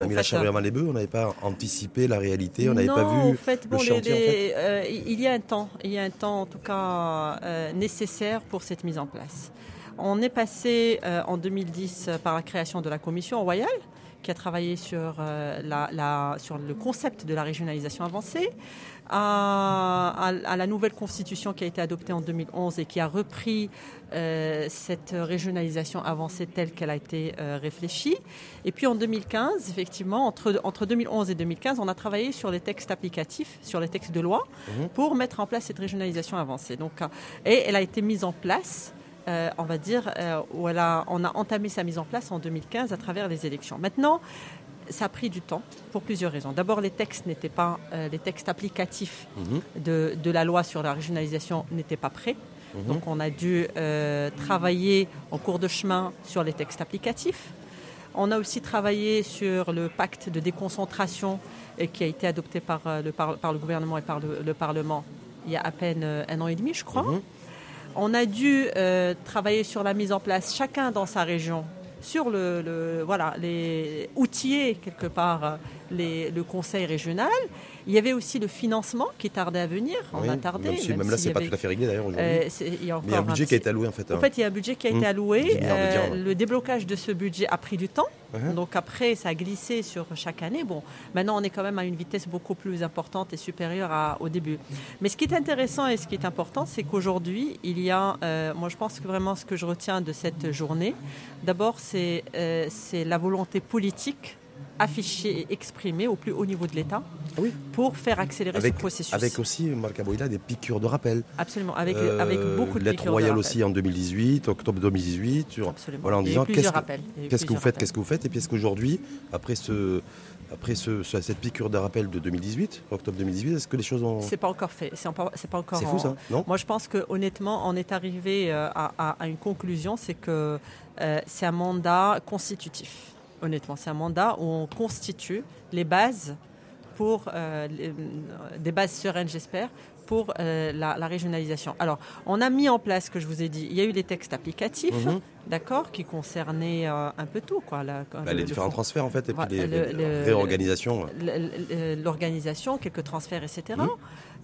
On a mis la charrue avant les bœufs, on n'avait pas anticipé la réalité, on n'avait pas vu en fait, le les- chantier. en les- fait. euh, il y a un temps, il y a un temps en tout cas euh, nécessaire pour cette mise en place. On est passé euh, en 2010 euh, par la création de la commission royale qui a travaillé sur, euh, la, la- sur le concept de la régionalisation avancée, à, à- à la nouvelle constitution qui a été adoptée en 2011 et qui a repris euh, cette régionalisation avancée telle qu'elle a été euh, réfléchie. Et puis en 2015, effectivement, entre, entre 2011 et 2015, on a travaillé sur les textes applicatifs, sur les textes de loi, Mhm. pour mettre en place cette régionalisation avancée. Donc, et elle a été mise en place. Euh, on va dire, euh, où elle a, on a entamé sa mise en place en 2015 à travers les élections. Maintenant, ça a pris du temps pour plusieurs raisons. D'abord, les textes n'étaient pas, euh, les textes applicatifs Mhm. de, de la loi sur la régionalisation n'étaient pas prêts. Mhm. Donc, on a dû euh, travailler en cours de chemin sur les textes applicatifs. On a aussi travaillé sur le pacte de déconcentration qui a été adopté par le, par, par le gouvernement et par le, le Parlement il y a à peine un an et demi, je crois. Mhm. On a dû euh, travailler sur la mise en place, chacun dans sa région, sur voilà, les outiller quelque part euh, les- le conseil régional. Il y avait aussi le financement qui tardait à venir. On Oui, a tardé. Même, si- même là, s'il c'est pas avait- tout à fait réglé d'ailleurs aujourd'hui. euh, il y a Mais il y a un encore budget qui a été alloué en fait. en hein. fait, il y a un budget qui a été Mmh. alloué. 10 milliards de Euh, le déblocage de ce budget a pris du temps. Mhm. Donc après, ça a glissé sur chaque année. Bon, maintenant, on est quand même à une vitesse beaucoup plus importante et supérieure à- au début. Mais ce qui est intéressant et ce qui est important, c'est qu'aujourd'hui, il y a, euh, moi je pense que vraiment ce que je retiens de cette journée, d'abord, c'est la volonté politique affichée et exprimée au plus haut niveau de l'État Ah oui. pour faire accélérer Avec, ce processus. avec aussi, Marc Aboïla, des piqûres de rappel. Absolument, avec, Euh, avec beaucoup de Lettre piqûres de royale aussi en 2018, octobre 2018. sur- Absolument. Voilà, en disant qu'est-ce que- Qu'est-ce que vous faites. Qu'est-ce que vous faites Et puis est-ce qu'aujourd'hui, après, ce, après ce, ce- cette piqûre de rappel de 2018, octobre 2018, est-ce que les choses ont. C'est pas encore fait. C'est pas, pas encore. C'est fou en- ça, non Moi, je pense que honnêtement, on est arrivé euh, à, à- à une conclusion, c'est que euh, c'est un mandat constitutif. Honnêtement, c'est un mandat où on constitue les bases pour euh, les- des bases sereines, j'espère, pour euh, la, la régionalisation. Alors, on a mis en place, ce que je vous ai dit, il y a eu les textes applicatifs, Mhm. d'accord, qui concernaient euh, un peu tout, quoi. la- Bah, le- Les le différents transferts en fait, et puis les, le- réorganisations. l'organisation, quelques transferts, etc.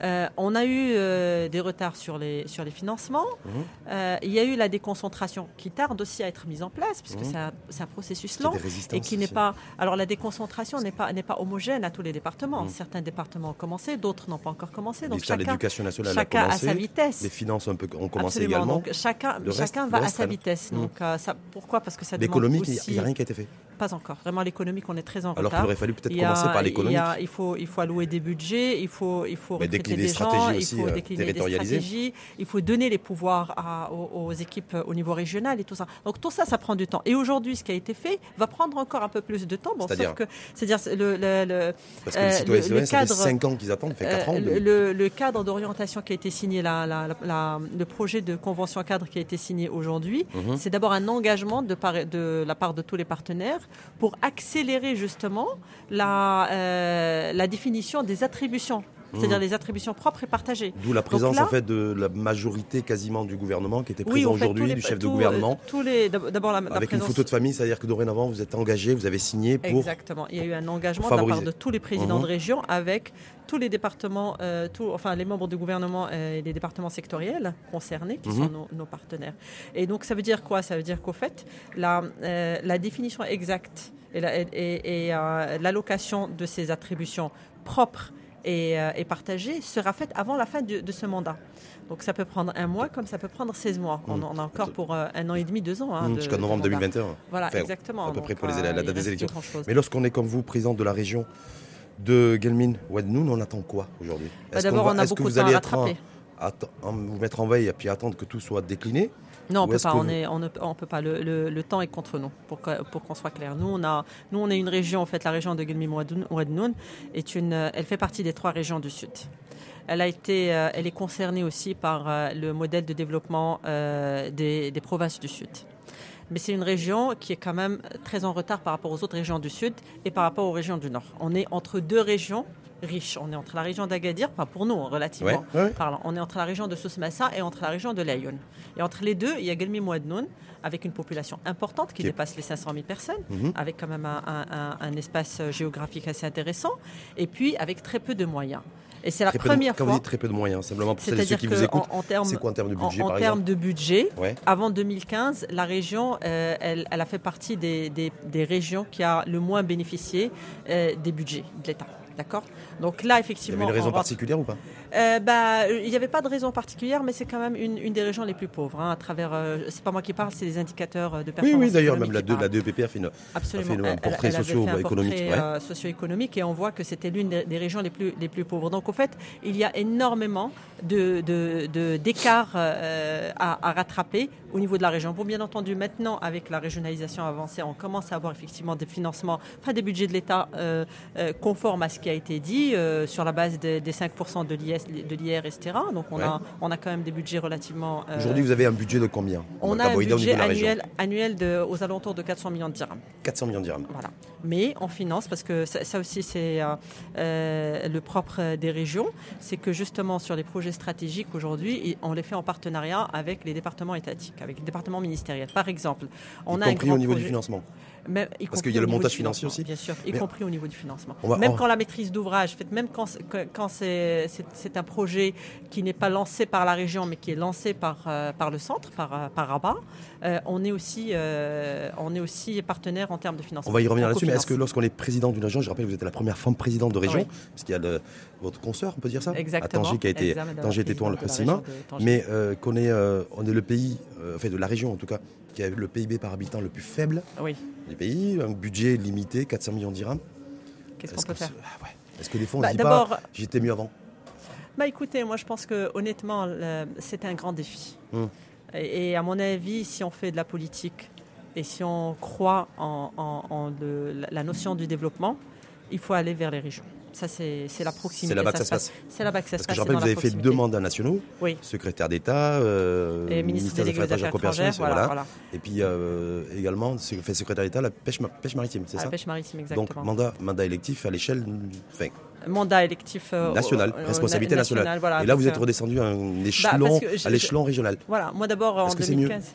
Euh, on a eu euh, des retards sur les, sur les financements. Mhm. Euh, il y a eu la déconcentration qui tarde aussi à être mise en place, puisque Mhm. c'est un, processus lent et qui n'est pas. Alors la déconcentration n'est pas, n'est pas homogène à tous les départements. Mhm. Certains départements ont commencé, d'autres n'ont pas encore commencé. Donc chacun, l'éducation nationale chacun a à sa vitesse. Les finances un peu, ont commencé Absolument. également. Donc chacun, reste- chacun va à sa vitesse. Donc ça, pourquoi? Parce que ça aussi. il n'y a rien qui a été fait. Pas encore. Vraiment l'économique, on est très en Alors qu'il retard. aurait fallu peut-être Il commencer par il y l'économique. a- Il faut, il faut allouer des budgets, il faut, il faut recruter décliner des des gens, il faut euh, décliner des stratégies, il faut donner les pouvoirs à- aux, aux équipes au niveau régional et tout ça. Donc tout ça, ça prend du temps. Et aujourd'hui, ce qui a été fait va prendre encore un peu plus de temps. Bon, C'est-à-dire que, c'est-à-dire le, le, le- Parce que euh, les citoyens, le- le ça fait cadre- 5 ans qu'ils attendent, ça fait 4 ans. euh, le, le cadre d'orientation qui a été signé, la- la- la- le projet de convention cadre qui a été signé aujourd'hui, Mhm. c'est d'abord un engagement de, par- de la part de tous les partenaires pour accélérer justement la, euh, définition des attributions, c'est-à-dire les attributions propres et partagées. D'où la présence là- en fait de la majorité quasiment du gouvernement qui était présent aujourd'hui, du chef de tous- gouvernement, Tous les, d'abord la, la avec une photo de famille, c'est-à-dire que dorénavant vous êtes engagé, vous avez signé pour. Exactement. Il y a eu un engagement de la part de tous les présidents Mhm. de région avec tous les départements, euh, tous- enfin les membres du gouvernement euh, et les départements sectoriels concernés qui Mhm. sont nos, nos partenaires. Et donc ça veut dire quoi? Ça veut dire qu'au fait, la, euh, la définition exacte et la- et- et, euh, l'allocation de ces attributions propres et, euh, et partagées sera faite avant la fin de, de ce mandat. Donc ça peut prendre un mois comme ça peut prendre 16 mois. On, on a encore pour euh, un an et demi, deux ans. hein, Mmh, de- de novembre mandat. 2021. Voilà, Enfin, exactement. à peu près pour les- euh, la date des élections. Mais lorsqu'on est comme vous, président de la région de Gelmin Ouadnoun, on attend quoi aujourd'hui? Bah, D'abord, va- on a beaucoup de vous temps à rattraper. vous mettre en veille et puis attendre que tout soit décliné? Non, on Ou peut est-ce pas. que On, vous- est, on ne on peut pas. Le, le- le temps est contre nous, pour qu'on soit clair. Nous, on a, nous, on est une région. En fait, la région de Gelmi Ouadnoun est une. Elle fait partie des trois régions du sud. Elle a été, euh, elle est concernée aussi par euh, le modèle de développement euh, des, des provinces du sud. Mais c'est une région qui est quand même très en retard par rapport aux autres régions du sud et par rapport aux régions du nord. On est entre deux régions riche. On est entre la région d'Agadir, pas pour nous, relativement Ouais, ouais. parlant. On est entre la région de Soussmassa et entre la région de Laayoune. Et entre les deux, il y a Gelmi Mouadnoun, avec une population importante qui dépasse les 500 000 personnes, Mhm. avec quand même un, un- un- un espace géographique assez intéressant, et puis avec très peu de moyens. Et c'est la première Quand vous fois. dites très peu de moyens, simplement pour celles et ceux qui vous écoutent, qu'en en, termes c'est quoi en termes de en- budget en par termes exemple de budget, Ouais. avant 2015, la région, euh, elle, elle a fait partie des, des- des régions qui a le moins bénéficié euh, des budgets de l'État. D'accord? Donc là, Il y effectivement. avait une raison on particulière ou pas? Euh, bah, Il n'y avait pas de raison particulière, mais c'est quand même une, une des régions les plus pauvres. hein, à travers, euh, c'est pas moi qui parle, c'est les indicateurs euh, de Oui, performance. oui, d'ailleurs, économique même la, deux- la. DEPP a fait une. Absolument. fait un portrait ouais. socio-économique et on voit que c'était l'une des, des régions les plus, les plus pauvres. Donc, au fait, il y a énormément de, de- de- d'écarts à, à rattraper au niveau de la région. Bon, bien entendu, maintenant, avec la régionalisation avancée, on commence à avoir effectivement des financements, enfin des budgets de l'État conformes à ce qui a été dit, sur la base des, des 5% de l'IS, de l'IR, etc. Donc, on, Ouais. a, on a quand même des budgets relativement... euh, Aujourd'hui, vous avez un budget de combien? On a un budget annuel, annuel de, aux alentours de 400 millions de dirhams. 400 millions de dirhams. Voilà. Mais on finance, parce que ça, ça aussi c'est euh, euh, le propre des régions, c'est que justement sur les projets stratégiques aujourd'hui, on les fait en partenariat avec les départements étatiques, avec les départements ministériels. Par exemple, on y a un compris grand au niveau du financement. Même- y Parce qu'il y a le montage financier aussi. Bien sûr, y Mais- compris au niveau du financement. Va- même on- quand la maîtrise d'ouvrage, fait, même quand, c'est- quand un projet qui n'est pas lancé par la région, mais qui est lancé par, euh, par le centre, par, euh, par Rabat, euh, on, est aussi, euh, on est aussi partenaire en termes de financement. On va y revenir là-dessus, mais est-ce que lorsqu'on est président d'une région, je rappelle que vous êtes la première femme présidente de région, Oui. parce qu'il y a le- votre consoeur, on peut dire ça Exactement. À Tanger qui a été, Tanger Tétouan le. Mais qu'on est, on est le pays, enfin de la région en tout cas, qui a le PIB par habitant le plus faible Oui, du pays, un budget limité, 400 millions de dirhams. qu'est-ce qu'on peut que faire ah ouais. Est-ce que fois on Bah, dit pas, j'étais mieux avant? Bah, écoutez, moi je pense que honnêtement, c'est un grand défi. Hum. Et, et à mon avis, si on fait de la politique et si on croit en, en- en le- la- la notion du développement, il faut aller vers les régions. Ça, c'est la proximité. C'est là-bas que ça se passe. C'est là-bas que ça Parce se que passe. je rappelle que vous avez fait deux mandats nationaux, Oui. secrétaire d'État, euh, ministère des Affaires étrangères, voilà, voilà. Et puis euh, également, fait secrétaire d'État, la pêche, ma- pêche maritime, c'est À la ça pêche maritime, Donc exactement. mandat, mandat électif à l'échelle enfin, Mandat électif euh, nationale, au- au- responsabilité na- nationale. voilà, Et là, vous êtes que- redescendu à un échelon, que je- à l'échelon régional. Voilà, moi d'abord en Est-ce que c'est mieux 2015.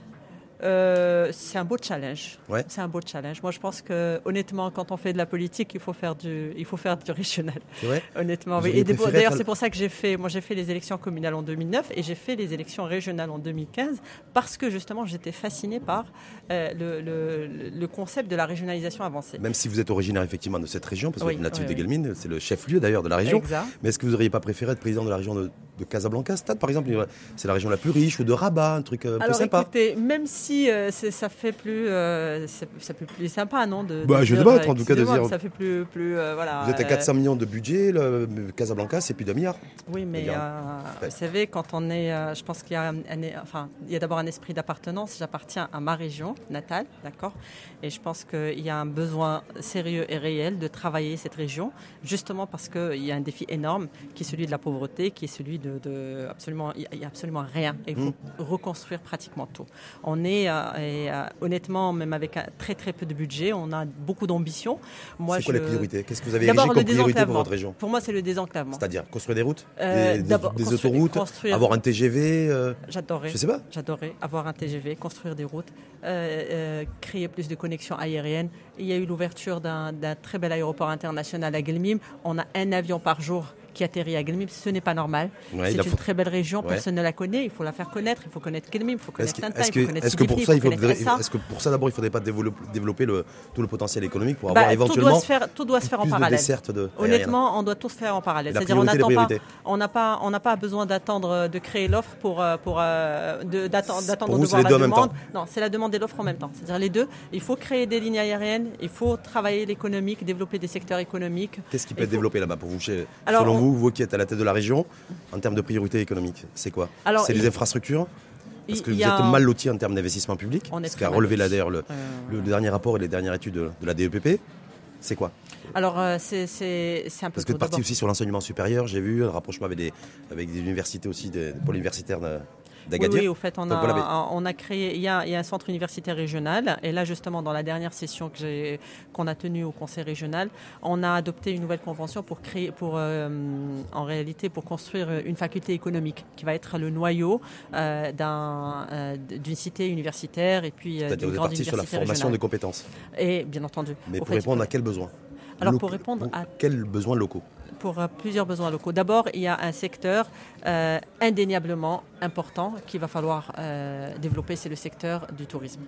Euh, c'est un beau challenge. Ouais. C'est un beau challenge. Moi, je pense que honnêtement, quand on fait de la politique, il faut faire du, il faut faire du régional. C'est vrai Honnêtement, oui. Et d'ailleurs, c'est pour ça que j'ai fait, moi, j'ai fait les élections communales en 2009 et j'ai fait les élections régionales en 2015 parce que justement, j'étais fascinée par euh, le, le- le concept de la régionalisation avancée. Même si vous êtes originaire effectivement de cette région, parce que Oui, vous êtes natif oui, de. Guelmine, c'est le chef-lieu d'ailleurs de la région. Exact. Mais est-ce que vous n'auriez pas préféré être président de la région de, de Casablanca, Stade par exemple? C'est la région la plus riche, ou de Rabat, un truc euh, un peu sympa. écoutez, même si euh, c'est- ça fait plus, euh, ça fait plus sympa, non de, Bah, de je dire, pas, euh, en tout cas, de dire- ça fait plus, plus euh, voilà. Vous êtes à euh, 400 millions de budget, le, Casablanca c'est plus d'un milliard. Oui, mais euh, vous savez, quand on est, euh, je pense qu'il y a, un- un- enfin, il y a d'abord un esprit d'appartenance. J'appartiens à ma région natale, d'accord, et je pense qu'il y a un besoin sérieux et réel de travailler cette région, justement parce qu'il y a un défi énorme qui est celui de la pauvreté, qui est celui de, de absolument, il y a absolument rien. Et il faut reconstruire pratiquement tout. On est, euh, et, euh, honnêtement, même avec un très très peu de budget, on a beaucoup d'ambition. Moi, C'est quoi les je- priorités? Qu'est-ce que vous avez érigé comme le priorité pour votre région? Pour moi, c'est le désenclavement. C'est-à-dire construire des routes, Euh, des, autoroutes, construire- avoir un TGV, euh, J'adorais. je sais pas. J'adorais avoir un TGV, construire des routes, euh, euh, créer plus de connexions aériennes. Il y a eu l'ouverture d'un d'un très bel aéroport international à Guelmim. On a un avion par jour qui atterrit à Guelmim. Ce n'est pas normal. Ouais, c'est une faut- très belle région. Ouais. Personne ne la connaît. Il faut la faire connaître. Il faut connaître Guelmim. Il faut connaître Tintin. est-ce Il que- faut connaître est-ce que pour ça, il faut est-ce que pour ça d'abord, il faudrait pas développer, le, tout le potentiel économique pour Bah, avoir tout doit éventuellement se faire, tout doit se faire en de parallèle. de Honnêtement, on doit tout faire en parallèle. C'est-à-dire, on n'attend pas, n'a pas, on n'a pas besoin d'attendre de créer l'offre pour, euh, pour euh, d'attendre, de voir la demande. Non, c'est la demande et l'offre en même temps. C'est-à-dire les deux. Il faut créer des lignes aériennes, il faut travailler l'économique, développer des secteurs économiques. Qu'est-ce qui peut être développé là-bas pour vous chez- Alors, Selon on- vous, vous qui êtes à la tête de la région, en termes de priorité économique, c'est quoi C'est les infrastructures Parce que vous êtes un- mal loti en termes d'investissement public, ce qu'a relevé là d'ailleurs le, Euh, le dernier rapport et les dernières études de, de la DEPP. C'est quoi Alors, euh, c'est, un peu Parce que tôt. parti D'abord, aussi sur l'enseignement supérieur, j'ai vu un rapprochement avec des, avec des universités aussi, des, des pôles universitaires. de- d'Agadir Oui, au fait, on a, on a créé, il y a, il y a, un centre universitaire régional, et là, justement, dans la dernière session qu'on a tenue au conseil régional, on a adopté une nouvelle convention pour créer, pour, euh, en réalité, pour construire une faculté économique qui va être le noyau euh, euh, d'une cité universitaire et puis d'une grande université sur la formation de compétences. Et bien entendu. Mais pour répondre à quels besoins? Alors, pour répondre à quels besoins locaux? Pour plusieurs besoins locaux. D'abord, il y a un secteur indéniablement important qu'il va falloir développer, c'est le secteur du tourisme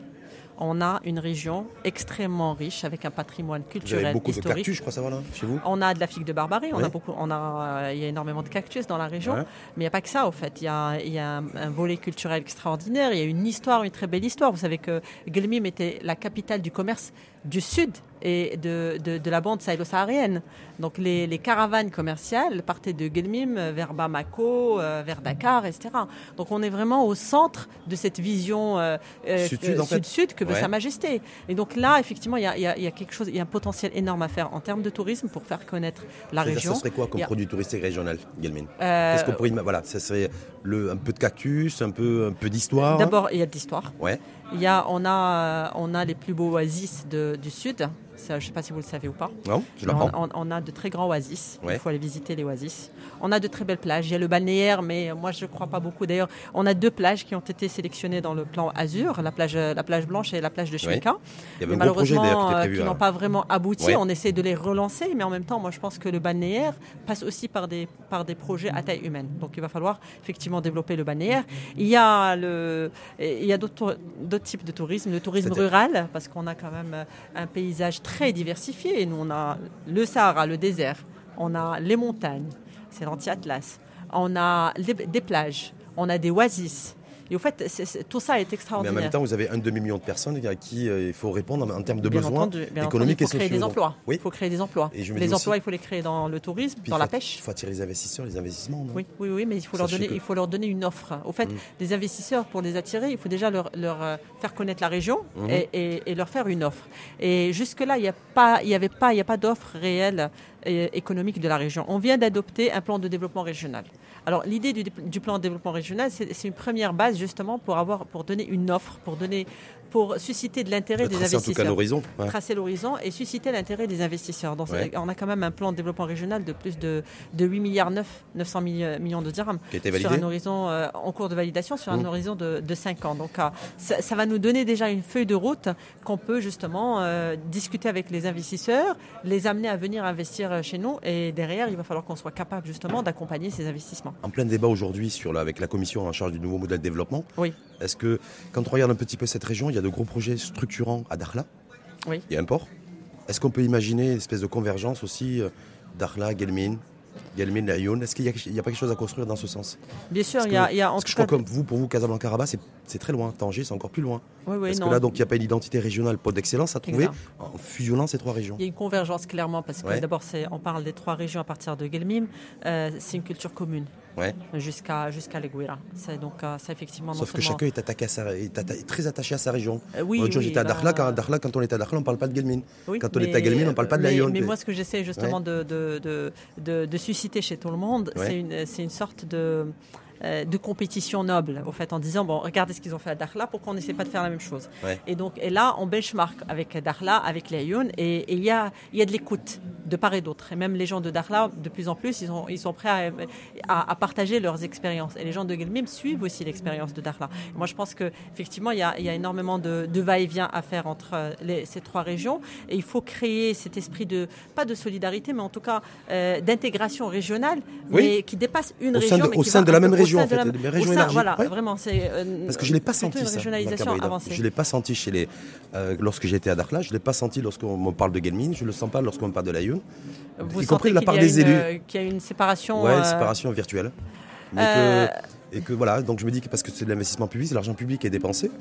on a une région extrêmement riche avec un patrimoine culturel, vous avez beaucoup historique. de cactus, je crois va là, chez vous. On a de la figue de Barbarie, on a beaucoup, on a, il y a énormément de cactus dans la région, mais il n'y a pas que ça au fait. Il y a, il y a un, volet culturel extraordinaire, il y a une histoire, une très belle histoire. Vous savez que Gelmim était la capitale du commerce du sud et de, de, la bande sahélo-saharienne. Donc les, les, caravanes commerciales partaient de Gelmim vers Bamako, euh, vers Dakar, etc. Donc on est vraiment au centre de cette vision euh, euh, sud-sud que veut Sa Majesté. Et donc là, effectivement, il y a, y a, quelque chose, il y a un potentiel énorme à faire en termes de tourisme pour faire connaître la région. Ça serait quoi comme produit touristique régional, Gelmin Qu'est-ce qu'on pourrait Voilà, ça serait le, un peu de cactus, un peu, un peu d'histoire? D'abord, il y a de l'histoire. Ouais. Il y a, on, a, on a les plus beaux oasis de, du sud. Je ne sais pas si vous le savez ou pas. Non, je on, on, a de très grands oasis. Il faut aller visiter les oasis. On a de très belles plages. Il y a le balnéaire, mais moi je ne crois pas beaucoup. D'ailleurs, on a deux plages qui ont été sélectionnées dans le plan Azur, la plage, la plage blanche et la plage de Chimika. Il y avait un malheureusement, qui, euh, qui n'ont pas vraiment abouti. On essaie de les relancer, mais en même temps, moi je pense que le balnéaire passe aussi par des, par des projets à taille humaine. Donc il va falloir effectivement développer le balnéaire. Il y a, le, il y a d'autres types de tourisme, le tourisme rural, parce qu'on a quand même un paysage très diversifié. Nous, on a le Sahara, le désert, on a les montagnes, c'est l'anti-Atlas, on a des plages, on a des oasis, et au fait, tout ça est extraordinaire. Mais en même temps, vous avez un demi-million de personnes à qui euh, il faut répondre en, termes de besoins économiques et sociaux. Il faut créer des emplois. Oui. Il faut créer des emplois. les emplois, il faut les créer dans le tourisme, dans la pêche. Il faut attirer les investisseurs, les investissements. oui, oui, oui, mais il faut, leur donner, il faut leur donner une offre. Au fait, mm. des investisseurs, pour les attirer, il faut déjà leur, leur euh, faire connaître la région mm-hmm. et, et, leur faire une offre. Et jusque-là, il n'y a pas, il y avait pas, il y a pas d'offre réelle euh, économique de la région. On vient d'adopter un plan de développement régional. Alors l'idée du, plan de développement régional, c'est une première base justement pour avoir, pour donner une offre, pour donner, pour susciter de l'intérêt des investisseurs. En tout cas l'horizon. Tracer l'horizon et susciter l'intérêt des investisseurs. Donc, On a quand même un plan de développement régional de plus de, de 8 milliards 9, 900 millions de dirhams sur un horizon euh, en cours de validation sur un mmh. horizon de, de, 5 ans. Donc ça, ça, va nous donner déjà une feuille de route qu'on peut justement euh, discuter avec les investisseurs, les amener à venir investir chez nous et derrière il va falloir qu'on soit capable justement d'accompagner ces investissements. En plein débat aujourd'hui sur avec la commission en charge du nouveau modèle de développement. Oui. Est-ce que quand on regarde un petit peu cette région, il y a de gros projets structurants à Dakhla Oui. Il y a un port. Est-ce qu'on peut imaginer une espèce de convergence aussi euh, Dakhla, Gelmin Gelmin, Lyon Est-ce qu'il n'y a, pas quelque chose à construire dans ce sens? Bien sûr, il y a, y a en je crois comme vous, pour vous, Casablanca-Rabat, c'est très loin. Tanger, c'est encore plus loin. Oui, oui, parce que là, donc, il n'y a pas une identité régionale, pôle d'excellence à trouver en fusionnant ces trois régions. Il y a une convergence clairement, parce que d'abord, on parle des trois régions à partir de Gelmim. Euh, c'est une culture commune. Ouais. jusqu'à jusqu'à l'Eguira. C'est donc euh, effectivement. Sauf que chacun est, attaqué à sa, est, très attaché à sa région. Euh, oui, L'autre jour, j'étais à Dakhla. Quand, quand on est à Dakhla, on ne parle pas de Gelmin. quand on est à Gelmin, on ne parle pas de Lyon. Mais, moi, ce que j'essaie justement de, de, de, de, susciter chez tout le monde, c'est une, une sorte de euh, de compétition noble, au fait, en disant bon, regardez ce qu'ils ont fait à Dakhla, pourquoi on n'essaie pas de faire la même chose Et donc, et là, on benchmark avec Dakhla, avec Lyon, et il y a, y a de l'écoute de part et d'autre. Et même les gens de Dakhla, de plus en plus, ils sont, ils sont prêts à, à, partager leurs expériences. Et les gens de Gelmim suivent aussi l'expérience de Dakhla. moi, je pense qu'effectivement, il y a, y a énormément de, de va-et-vient à faire entre euh, les, ces trois régions. Et il faut créer cet esprit de, pas de solidarité, mais en tout cas euh, d'intégration régionale, mais qui dépasse une région. de, mais au sein de la même région en fait, Voilà, vraiment, c'est euh, Parce que je l'ai pas senti ça. Je l'ai pas senti chez les euh, lorsque j'étais à Dakhla, je l'ai pas senti lorsqu'on me parle de Gelmin, je le sens pas lorsqu'on me parle de Laayoune. Vous y compris de la part des élus. Qu'il y a une séparation. Ouais, une euh, séparation virtuelle. et que voilà, donc je me dis que parce que c'est de l'investissement public, l'argent public est dépensé.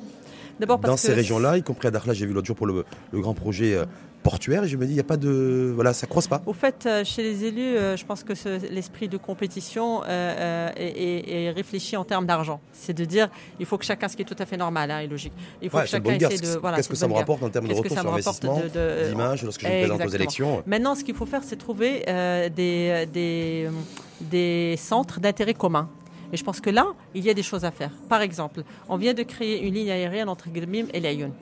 Dans ces régions-là, y compris à Dakhla, j'ai vu l'autre jour pour le, grand projet portuaire et je me dis il n'y a pas de voilà ça croise pas. Au fait euh, chez les élus euh, je pense que l'esprit de compétition euh, est, réfléchi en termes d'argent. C'est de dire il faut que chacun ce qui est tout à fait normal hein, et logique. Il faut que chacun essaie de voilà. Qu'est-ce que ça me rapporte en termes de retour sur investissement, d'image lorsque je me présente aux élections? Maintenant ce qu'il faut faire c'est trouver des, des, des centres d'intérêt commun Et je pense que là, il y a des choses à faire. Par exemple, on vient de créer une ligne aérienne entre Gilmim et Lyon.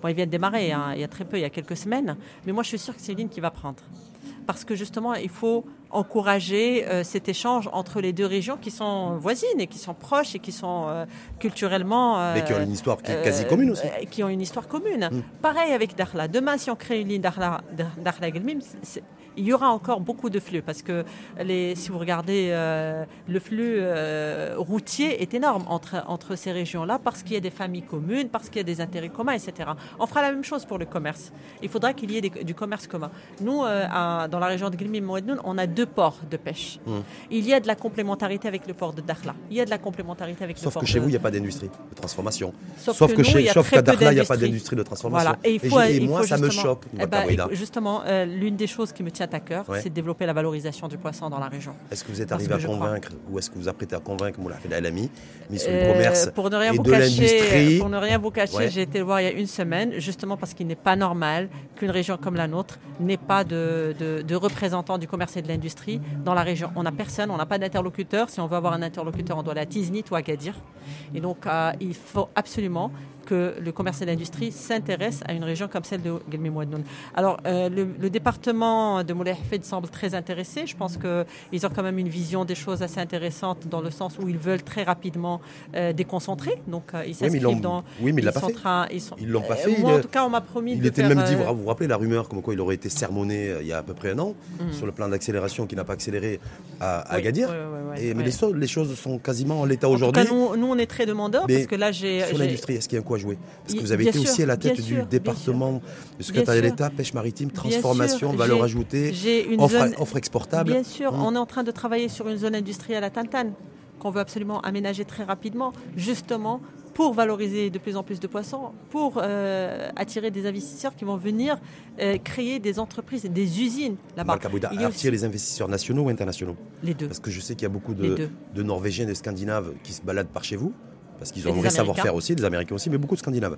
Bon, il vient de démarrer, hein, il y a très peu, il y a quelques semaines, mais moi je suis sûre que c'est une ligne qui va prendre. Parce que justement, il faut encourager euh, cet échange entre les deux régions qui sont voisines et qui sont proches et qui sont euh, culturellement. Euh, mais qui ont une histoire qui est quasi commune aussi. qui ont une histoire commune. Mm. Pareil avec Dakhla. Demain, si on crée une ligne Dakhla-Gelmim, il y aura encore beaucoup de flux parce que les, si vous regardez, euh, le flux euh, routier est énorme entre, entre ces régions-là parce qu'il y a des familles communes, parce qu'il y a des intérêts communs, etc. On fera la même chose pour le commerce. Il faudra qu'il y ait du commerce commun. Nous, euh, dans la région de Gilmim Mouednoun, on a deux ports de pêche. Mmh. Il y a de la complémentarité avec le port de Dakhla. Il y a de la complémentarité avec le port Sauf que chez vous, il n'y a pas d'industrie de transformation. Sauf, que, chez, sauf qu'à Dakhla, il n'y a pas d'industrie de transformation. Voilà. Et, il moi, ça me choque. Eh ben, justement, l'une des choses qui me tient à cœur, c'est de développer la valorisation du poisson dans la région. Est-ce que vous êtes arrivé à convaincre, ou est-ce que vous apprêtez à convaincre Moula l'ami, ministre du Commerce pour ne rien vous cacher, Pour ne rien vous cacher, j'ai été le voir il y a une semaine, justement parce qu'il n'est pas normal qu'une région comme la nôtre n'ait pas de, de, représentants du commerce et de l'industrie dans la région. On n'a personne, on n'a pas d'interlocuteur. Si on veut avoir un interlocuteur, on doit aller à Tiznit ou à Gadir. Et donc, euh, il faut absolument que le commerce et l'industrie s'intéressent à une région comme celle de Gelmi Alors, euh, le, département de Moulay Hafid semble très intéressé. Je pense qu'ils ont quand même une vision des choses assez intéressantes dans le sens où ils veulent très rapidement euh, déconcentrer. Donc, euh, ils s'inscrivent dans. Oui, mais ils, pas fait. ils, l'ont pas fait. moi, en tout cas, on m'a promis il de était même dit, vous vous rappelez la rumeur comme quoi il aurait été sermonné il y a à peu près un an mhm. sur le plan d'accélération qui n'a pas accéléré à, à Gadir. et, mais les, choses sont quasiment en l'état aujourd'hui. Nous, nous, on est très demandeurs parce que là, j'ai. Sur l'industrie, est-ce qu'il y a un coup Parce que vous avez été aussi à la tête du département du secrétariat d'État, pêche maritime, transformation, valeur ajoutée, offre, exportable. Bien sûr, mmh. on est en train de travailler sur une zone industrielle à Tantane qu'on veut absolument aménager très rapidement, justement pour valoriser de plus en plus de poissons, pour euh, attirer des investisseurs qui vont venir euh, créer des entreprises, des usines là-bas. Attirer les investisseurs nationaux ou internationaux? Les deux. Parce que je sais qu'il y a beaucoup de, de Norvégiens et de Scandinaves qui se baladent par chez vous parce qu'ils ont un vrai savoir-faire aussi, des Américains aussi, mais beaucoup de Scandinaves.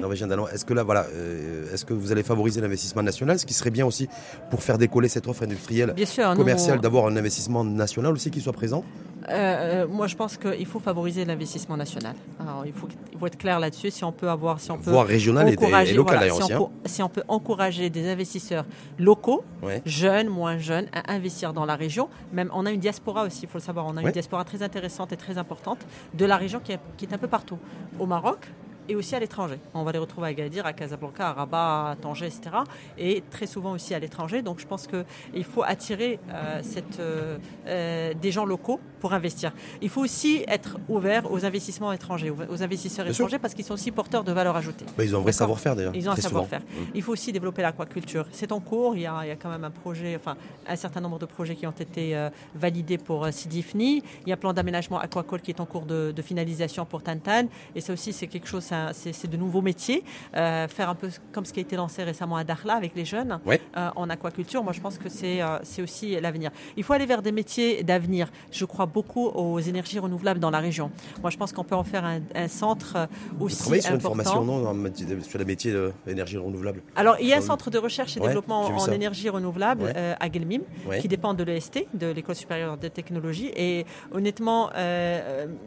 Norvégiens, Est-ce que là, voilà, euh, est-ce que vous allez favoriser l'investissement national, ce qui serait bien aussi pour faire décoller cette offre industrielle, commerciale, d'avoir un investissement national aussi qui soit présent euh, euh, moi, je pense qu'il faut favoriser l'investissement national. Alors, il faut, il faut être clair là-dessus. Si on peut avoir, si on peut Voire régional et, local si, on peut, si, on peut, encourager des investisseurs locaux, jeunes, moins jeunes, à investir dans la région. Même, on a une diaspora aussi. Il faut le savoir. On a une diaspora très intéressante et très importante de la région qui est, qui est un peu partout. Au Maroc, et aussi à l'étranger. On va les retrouver à Gadir, à Casablanca, à Rabat, à Tanger, etc. Et très souvent aussi à l'étranger. Donc je pense qu'il faut attirer euh, cette, euh, euh, des gens locaux pour investir. Il faut aussi être ouvert aux investissements étrangers, aux investisseurs étrangers, parce qu'ils sont aussi porteurs de valeur ajoutée. Bah, ils ont un vrai savoir-faire d'ailleurs. Ils ont un savoir-faire. Mmh. Il faut aussi développer l'aquaculture. C'est en cours. Il y, a, il y, a, quand même un projet, enfin un certain nombre de projets qui ont été validés pour Sidifni. Il y a un plan d'aménagement aquacole qui est en cours de, de finalisation pour Tantan. Et ça aussi, c'est quelque chose c'est de nouveaux métiers. Euh, faire un peu comme ce qui a été lancé récemment à Dakhla avec les jeunes euh, en aquaculture, moi je pense que euh, c'est aussi l'avenir. Il faut aller vers des métiers d'avenir. Je crois beaucoup aux énergies renouvelables dans la région. Moi je pense qu'on peut en faire un, centre aussi Vous sur une formation non, sur les métiers d'énergie renouvelable? Alors il y a un centre de recherche et développement en énergie renouvelable à Gelmim qui dépend de l'EST, de l'École supérieure de technologie. Et honnêtement,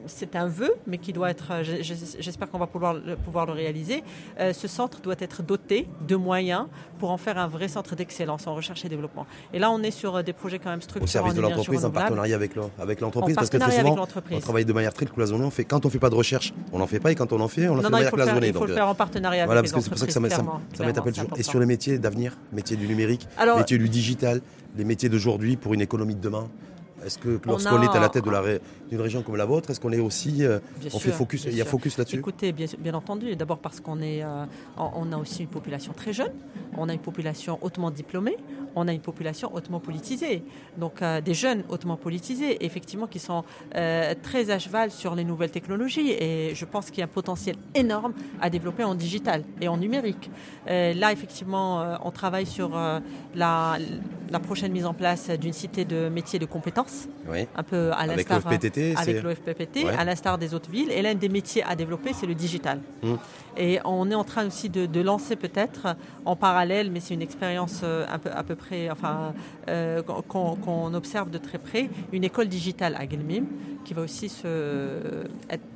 c'est un vœu, mais qui doit être, j'espère qu'on va pouvoir pouvoir le réaliser, euh, ce centre doit être doté de moyens pour en faire un vrai centre d'excellence en recherche et développement. Et là, on est sur euh, des projets quand même structurés. Au service de l'entreprise, en partenariat avec l'entreprise, parce que très souvent, on travaille de manière très cloisonnée. On fait, quand on ne fait pas de recherche, on n'en fait pas, et quand on en fait, on en fait de manière cloisonnée. Il faut le faire en partenariat voilà, avec parce que C'est pour ça que ça m'appelle toujours. Et sur les métiers d'avenir, métiers du numérique, métiers du digital, les métiers d'aujourd'hui pour une économie de demain est-ce que lorsqu'on est à la tête d'une région comme la vôtre, est-ce qu'on est aussi, euh, on fait focus, il y a focus là-dessus? Écoutez, bien, bien entendu, d'abord parce qu'on est, euh, on a aussi une population très jeune, on a une population hautement diplômée, on a une population hautement politisée. Donc euh, des jeunes hautement politisés, effectivement, qui sont très à cheval sur les nouvelles technologies. Et je pense qu'il y a un potentiel énorme à développer en digital et en numérique. là, effectivement, on travaille sur la la prochaine mise en place d'une cité de métiers de compétences, un peu à l'instar avec l'OFPPT, à l'instar des autres villes. Et l'un des métiers à développer, c'est le digital. Mmh. Et on est en train aussi de, lancer peut-être en parallèle, mais c'est une expérience euh, un peu, à peu près, enfin, euh, qu'on observe de très près, une école digitale à Guelmim qui va aussi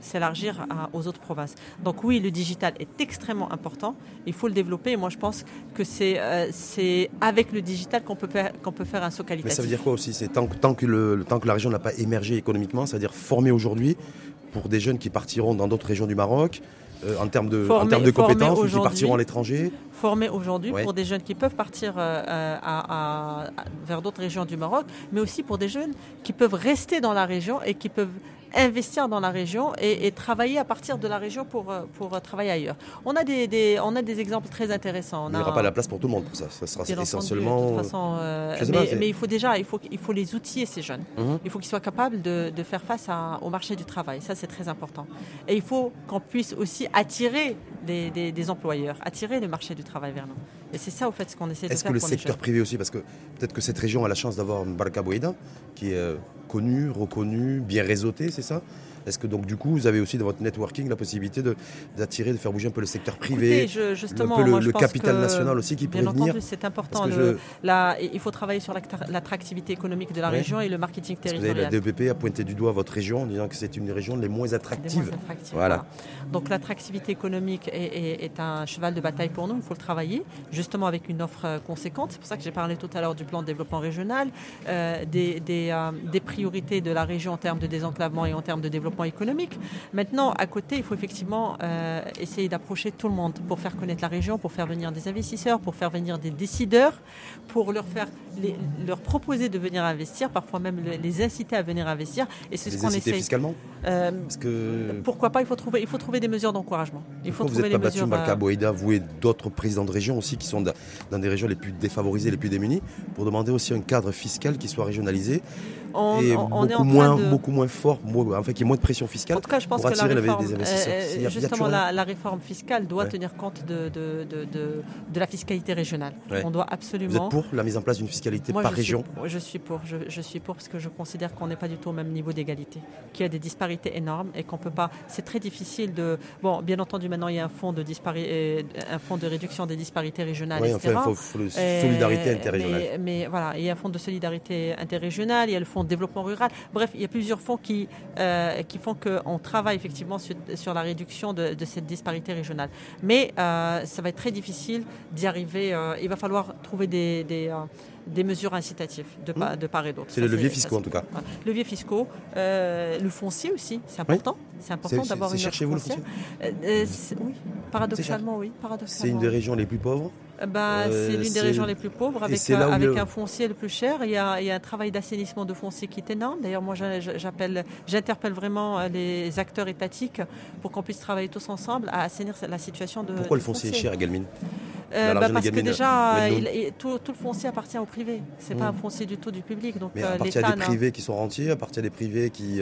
s'élargir aux autres provinces. Donc oui, le digital est extrêmement important. Il faut le développer. Et moi, je pense que c'est euh, avec le digital qu'on peut, qu'on peut faire un saut qualitatif. Mais ça veut dire quoi aussi? C'est tant, tant, que le, tant que la région n'a pas émergé économiquement, c'est-à-dire former aujourd'hui pour des jeunes qui partiront dans d'autres régions du Maroc, euh, en termes de, en termes de compétences, qui partiront à l'étranger. Formés aujourd'hui pour des jeunes qui peuvent partir euh, à, vers d'autres régions du Maroc, mais aussi pour des jeunes qui peuvent rester dans la région et qui peuvent investir dans la région et, travailler à partir de la région pour, euh, pour travailler ailleurs. On a des, on a des exemples très intéressants. il n'y aura pas la place pour tout le monde pour ça. Ça sera essentiellement. façon, euh, mais, mais, il faut déjà il faut, il faut les outiller, ces jeunes. Mhm. Il faut qu'ils soient capables de, de faire face à, au marché du travail. Ça, c'est très important. Et il faut qu'on puisse aussi attirer des, des, employeurs, attirer le marché du travail vers nous. Et c'est ça, au fait, ce qu'on essaie de faire. Est-ce que le secteur privé aussi, parce que peut-être que cette région a la chance d'avoir Baraka Bouida, qui est euh, connu, reconnu, bien réseauté, c'est ça? Est-ce que donc du coup vous avez aussi dans votre networking la possibilité d'attirer, de, faire bouger un peu le secteur privé, justement, un peu le, capital national aussi qui pourrait venir C'est important. il faut travailler sur l'attractivité économique de la région et le marketing territorial. Vous avez la DEPP a pointé du doigt votre région en disant que c'est une région les moins attractives. voilà. Donc l'attractivité économique est, un cheval de bataille pour nous. Il faut le travailler justement avec une offre euh, conséquente. C'est pour ça que j'ai parlé tout à l'heure du plan de développement régional, euh, des, euh, des priorités de la région en termes de désenclavement et en termes de développement économique. Maintenant, à côté, il faut effectivement euh, essayer d'approcher tout le monde pour faire connaître la région, pour faire venir des investisseurs, pour faire venir des décideurs, pour leur faire leur proposer de venir investir, parfois même les inciter à venir investir. Et c'est ce qu'on essaie. fiscalement euh, Parce que... Pourquoi pas il faut, trouver, il faut trouver des mesures d'encouragement. Il faut vous n'êtes pas battu Malka vous et d'autres présidents de région aussi qui sont dans des régions les plus défavorisées, les plus démunies, pour demander aussi un cadre fiscal qui soit régionalisé on, et beaucoup, moins, beaucoup moins fort, en fait, qui ait moins de pression fiscale en tout cas, je pense pour que la réforme, des investisseurs. Euh, justement, la, réforme fiscale doit tenir compte de, de, de, de, la fiscalité régionale. On doit absolument... Vous êtes pour la mise en place d'une fiscalité par région Je suis pour. Je, je, suis pour parce que je considère qu'on n'est pas du tout au même niveau d'égalité, qu'il y a des disparités énormes et qu'on peut pas... C'est très difficile de... Bon, bien entendu, maintenant, il y a un fonds de, euh, un fonds de réduction des disparités régionales, enfin, il faut, solidarité interrégionale. Mais, mais, voilà, il y a un fonds de solidarité interrégionale, il y a le fonds de développement rural. Bref, il y a plusieurs fonds qui, euh, qui font qu'on travaille effectivement sur, la réduction de, cette disparité régionale. Mais euh, ça va être très difficile d'y arriver. Euh, il va falloir trouver des, des, mesures incitatives de, mmh. de part et d'autre. C'est le levier fiscaux en tout cas. Levier fiscaux, le foncier aussi, c'est important. C'est important d'avoir une cherchez-vous le foncier? Oui, paradoxalement, oui. C'est une des régions les plus pauvres bah, c'est l'une des régions les plus pauvres, avec, avec un foncier le plus cher. Il y a, il y a un travail d'assainissement de foncier qui est énorme. D'ailleurs, moi, j'appelle, j'interpelle vraiment euh, les acteurs étatiques pour qu'on puisse travailler tous ensemble à assainir la situation de. Pourquoi le foncier, est cher à Galmine? Euh, bah parce que déjà, tout, le foncier appartient au privé. C'est n'est pas un foncier du tout du public. Donc, Mais à partir des privés qui sont rentiers, à partir des privés qui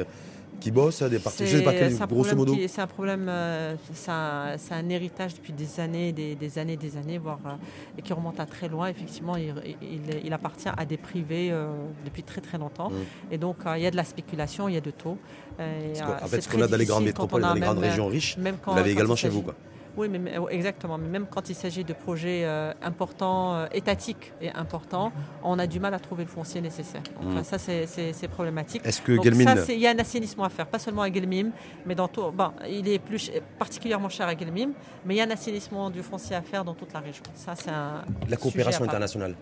qui bossent, des parties, pas grosso modo. C'est un problème, euh, c'est un, héritage depuis des années, des, années, des années, voire euh, et qui remonte à très loin. Effectivement, il, appartient à des privés euh, depuis très très longtemps. Mm. Et donc, il y a de la spéculation, il y a de taux. en fait, ce qu'on a dans les grandes métropoles, dans les grandes régions riches, vous l'avez également chez vous, quoi. Oui, mais, exactement. Mais même quand il s'agit de projets euh, importants, euh, étatiques et importants, on a du mal à trouver le foncier nécessaire. Donc, mm. ça, c'est problématique. Est-ce que Gelmim... Il y a un assainissement à faire, pas seulement à Gelmim, mais dans tout. Bon, il est plus particulièrement cher à Gelmim, mais il y a un assainissement du foncier à faire dans toute la région. Ça, c'est un. La coopération internationale.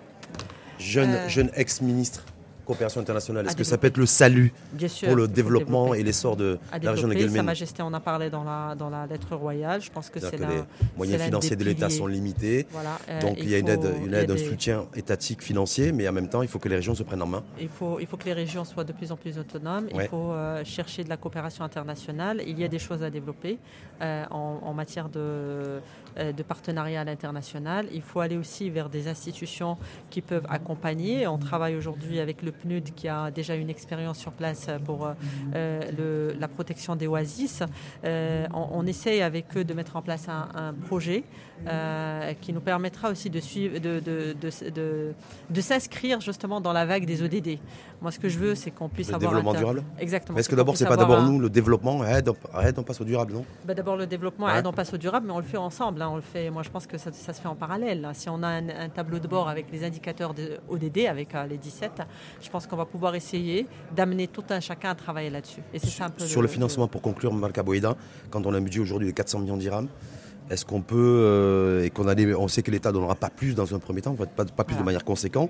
Jeune, euh, jeune ex-ministre coopération internationale Est-ce que ça peut être le salut pour le développement et l'essor de la région de Guelmim Sa Majesté en a parlé dans la, dans la lettre royale. Je pense que c'est Les moyens financiers de l'État sont limités. Euh, donc il y a une aide, une aide un soutien étatique financier, mais en même temps, il faut que les régions se prennent en main. Il faut, il faut que les régions soient de plus en plus autonomes. Il faut euh, chercher de la coopération internationale. Il y a des choses à développer euh, en, en, matière de de partenariat à l'international. Il faut aller aussi vers des institutions qui peuvent accompagner. On travaille aujourd'hui avec le PNUD qui a déjà une expérience sur place pour le, la protection des oasis. On, essaye avec eux de mettre en place un projet qui nous permettra aussi de, suivre, de, de, de, de s'inscrire justement dans la vague des ODD. Moi, ce que je veux, c'est qu'on puisse le avoir. Le développement durable Exactement. Est-ce que d'abord, c'est pas d'abord nous, le développement, aide, aide, on passe au durable, non? Bah, D'abord, le développement, aide, on passe au durable, mais on le fait ensemble. Hein. on le fait, moi, je pense que ça, ça se fait en parallèle. Si on a un, tableau de bord avec les indicateurs de ODD, avec euh, les 17, je pense qu'on va pouvoir essayer d'amener tout un chacun à travailler là-dessus. Et c'est ça un peu Sur le, financement, pour conclure, Marc Boïda, quand on a un budget aujourd'hui de 400 millions d'irhams, est-ce qu'on peut, euh, et qu'on a on sait que l'État ne donnera pas plus dans un premier temps, pas, pas plus de manière conséquente,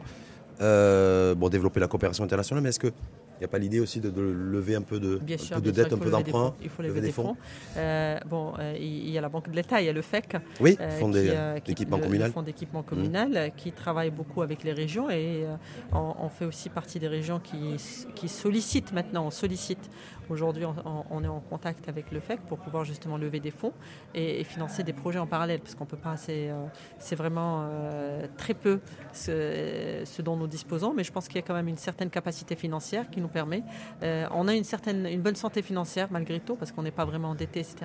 euh, bon, développer la coopération internationale, mais est-ce que il n'y a pas l'idée aussi de, lever un peu de, de dette, un peu d'emprunt Il faut lever, des, fonds. Euh, bon, euh, il y a la Banque de l'État, il y a le FEC. Oui, euh, Fonds d'équipement communal. Fonds d'équipement communal qui travaille beaucoup avec les régions et on, fait aussi partie des régions qui, qui sollicitent maintenant, on sollicite. Aujourd'hui, on, est en contact avec le FEC pour pouvoir justement lever des fonds et, financer des projets en parallèle parce qu'on peut pas, c'est vraiment très peu ce, ce, dont nous disposons, mais je pense qu'il y a quand même une certaine capacité financière qui nous permet. Euh, on a une certaine, une bonne santé financière malgré tout, parce qu'on n'est pas vraiment endetté, etc.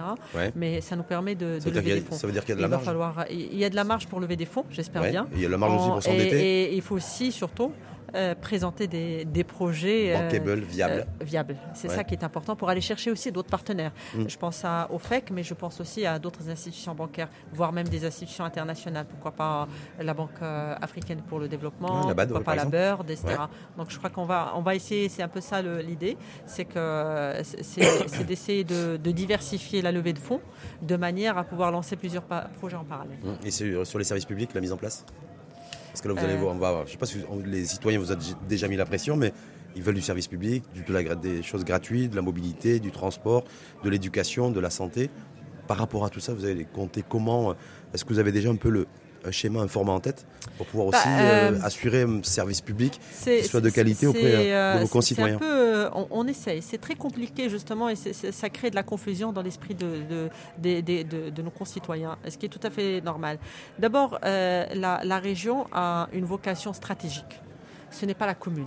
Mais ça nous permet de, lever des fonds. Ça veut dire qu'il y a de la il marge. falloir, il y a de la marge pour lever des fonds, j'espère bien. Il y a de la marge aussi pour s'endetter. Et, et, il faut aussi, surtout, euh, présenter des, des projets bankable, euh, viables. Euh, viables. C'est ça qui est important pour aller chercher aussi d'autres partenaires. Mm. Je pense à, au FEC, mais je pense aussi à d'autres institutions bancaires, voire même des institutions internationales. Pourquoi pas la Banque africaine pour le développement, la pourquoi pas la BIRD, etc. Donc je crois qu'on va, on va essayer, c'est un peu ça l'idée, c'est que c'est d'essayer de, de, diversifier la levée de fonds de manière à pouvoir lancer plusieurs projets en parallèle. Mm. Et sur les services publics, la mise en place? Parce que là, vous allez euh. voir, on va, je ne sais pas si les citoyens vous ont déjà mis la pression, mais ils veulent du service public, de la, des choses gratuites, de la mobilité, du transport, de l'éducation, de la santé. Par rapport à tout ça, vous allez compter comment Est-ce que vous avez déjà un peu le, un schéma, informant en tête pour pouvoir bah, aussi euh, euh, assurer un service public qui soit de qualité auprès euh, de vos concitoyens on, essaye. C'est très compliqué justement et ça crée de la confusion dans l'esprit de, de, nos concitoyens, ce qui est tout à fait normal. D'abord, la, la région a une vocation stratégique. Ce n'est pas la commune.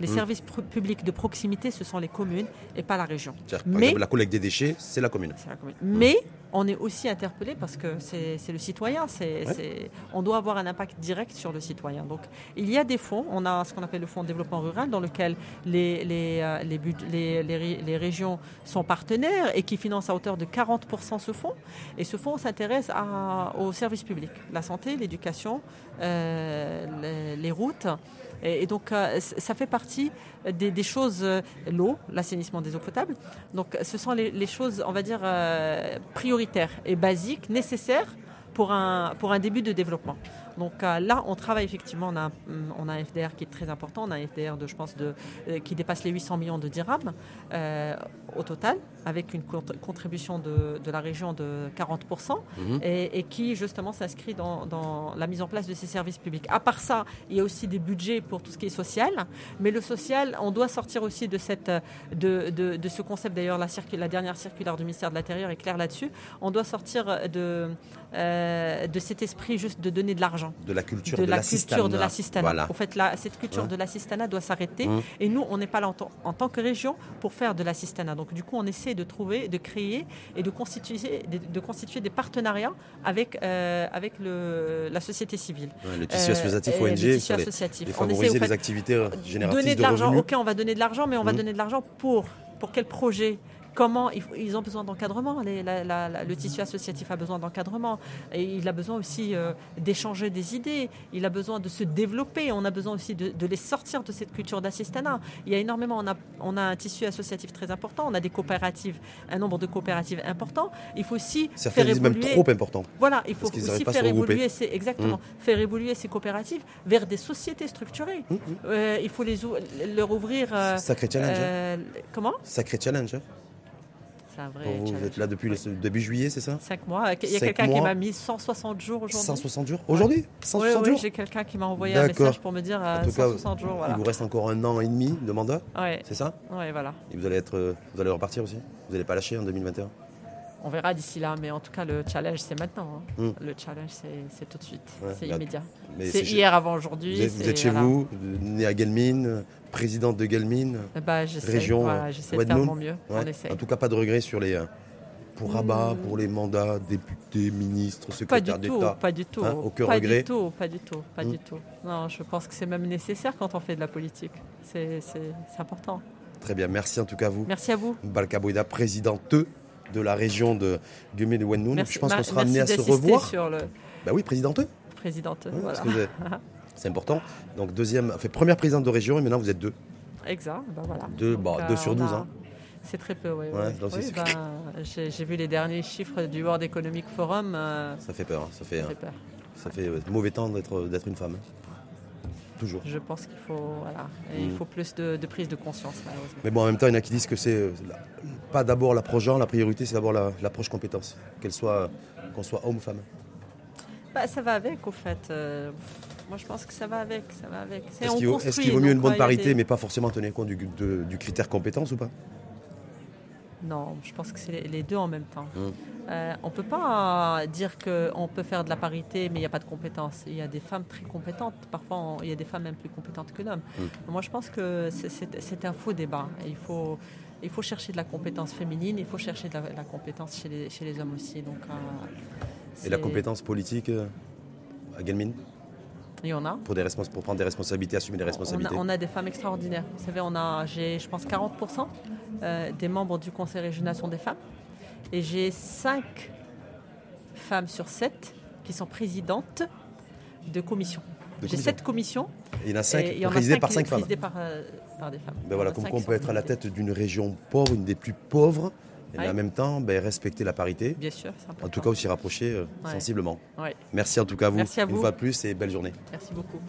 Les hmm. services publics de proximité, ce sont les communes et pas la région. Mais la collecte des déchets, c'est la commune. Mais on est aussi interpellé parce que c'est le citoyen. C'est on doit avoir un impact direct sur le citoyen. Donc, il y a des fonds. On a ce qu'on appelle le fonds de développement rural, dans lequel les, les, euh, les régions sont partenaires et qui financent à hauteur de 40% ce fonds. Et ce fonds s'intéresse aux services publics, la santé, l'éducation, euh, les routes. Et, donc, euh, ça fait partie des, choses, euh, l'eau, l'assainissement des eaux potables. Donc, ce sont les, choses, on va dire, euh, prioritaires et basiques, nécessaires pour un, pour un début de développement. Donc euh, là, on travaille effectivement, on a, un, on a un FDR qui est très important, on a un FDR de, je pense, de, euh, qui dépasse les 800 millions de dirhams euh, au total, avec une contribution de, de, la région de 40%, mhm. et, qui justement s'inscrit dans, dans, la mise en place de ces services publics. À part ça, il y a aussi des budgets pour tout ce qui est social, mais le social, on doit sortir aussi de, cette, de, de, de ce concept, d'ailleurs la, la, dernière circulaire du ministère de l'Intérieur est claire là-dessus, on doit sortir de, de cet esprit juste de donner de l'argent de la culture de, la culture de l'assistanat. En fait, cette culture de l'assistanat doit s'arrêter. Hum. Et nous, on n'est pas là en, tant que région pour faire de l'assistanat. Donc, du coup, on essaie de trouver, de créer et de constituer, de, constituer des partenariats avec, euh, avec le, la société civile. le tissu associatif euh, ONG, le tissu associatif. Les, favoriser les activités euh, génératrices donner de, l'argent. Ok, on va donner de l'argent, mais on va hum. donner de l'argent pour pour quel projet comment ils ont besoin d'encadrement. Le tissu associatif a besoin d'encadrement. Et il a besoin aussi euh, d'échanger des idées. Il a besoin de se développer. On a besoin aussi de, les sortir de cette culture d'assistanat. Il y a énormément, on a, on a un tissu associatif très important. On a des coopératives, un nombre de coopératives important. Il faut aussi Ça faire évoluer. même trop important. Voilà, il faut aussi faire évoluer, ces, exactement, mmh. faire évoluer ces coopératives vers des sociétés structurées. Mmh, mmh. Euh, il faut les, leur ouvrir. Euh, Sacré challenge. Hein. Comment? Sacré challenge. Vous êtes là depuis le début juillet, c'est ça Cinq mois. Il y a quelqu'un qui m'a mis 160 jours aujourd'hui. 160 jours Aujourd'hui 160 oui, oui, j'ai quelqu'un qui m'a envoyé un message pour me dire 160 euh, jours. Voilà. Il vous reste encore un an et demi de mandat ouais. C'est ça Oui, voilà. Et vous allez, être, vous allez repartir aussi? Vous n'allez pas lâcher en 2021 on verra d'ici là, mais en tout cas, le challenge, c'est maintenant. Hein. Hmm. Le challenge, c'est tout de suite. c'est immédiat. C'est hier avant aujourd'hui. Vous êtes, chez vous, né à Gelmine, présidente de Gelmine, bah, région voilà, de faire mon mieux. En tout cas, pas de regrets sur les. Euh, pour Rabat, hmm. pour les mandats, députés, ministres, secrétaires d'État Pas du tout, hein, aucun pas regret. Du tout, pas du tout, pas du hmm. tout. Non, je pense que c'est même nécessaire quand on fait de la politique. C'est important. Très bien, merci en tout cas à vous. Merci à vous. Balka Bouida, présidente de la région de Gumé de Wennoun. Je pense qu'on sera amené à se revoir. Sur le... Bah oui, présidente. Présidente, voilà. C'est important. Donc deuxième, fait première présidente de région et maintenant vous êtes deux. Exact, bah voilà. Deux, bah, deux sur douze. Hein. C'est très peu, oui. Bah, j'ai vu les derniers chiffres du World Economic Forum. Euh, ça fait peur. Hein. Ça fait, ça fait, peur. Ça fait mauvais temps d'être une femme. Toujours. Je pense qu'il faut, voilà, il mm. faut plus de, prise de conscience, Mais bon, en même temps, il y en a qui disent que c'est euh, pas d'abord l'approche genre, la priorité, c'est d'abord l'approche compétence, qu'elle soit, qu'on soit homme ou femme. Bah, ça va avec, au fait. Euh, moi, je pense que ça va avec. Ça va avec. Est-ce qu'il vaut, mieux une bonne parité, mais pas forcément tenir compte du, du critère compétence ou pas? Non, je pense que c'est les deux en même temps. Mmh. Euh, on ne peut pas dire qu'on peut faire de la parité, mais il n'y a pas de compétences. Il y a des femmes très compétentes. Parfois, il y a des femmes même plus compétentes que l'homme. Mmh. Moi, je pense que c'est un faux débat. il faut, il faut chercher de la compétence féminine, il faut chercher de la, compétence chez les, chez les, hommes aussi. Donc, euh, Et la compétence politique euh, à Gelmine il y en a. Pour, des pour prendre des responsabilités, assumer des responsabilités. On a, des femmes extraordinaires. Vous savez, on a, j'ai, je pense, 40% euh, des membres du conseil régional sont des femmes. Et j'ai 5 femmes sur 7 qui sont présidentes de commissions. j'ai 7 commissions. il y en a 5 présidées par 5 femmes. Par, euh, par, des femmes. Ben voilà, comme on peut être à la tête d'une région pauvre, une des plus pauvres, et en même temps ben, respecter la parité. Bien sûr, En tout cas aussi rapprocher euh, sensiblement. Merci en tout cas à vous. Merci à vous. Une fois de plus et belle journée. Merci beaucoup.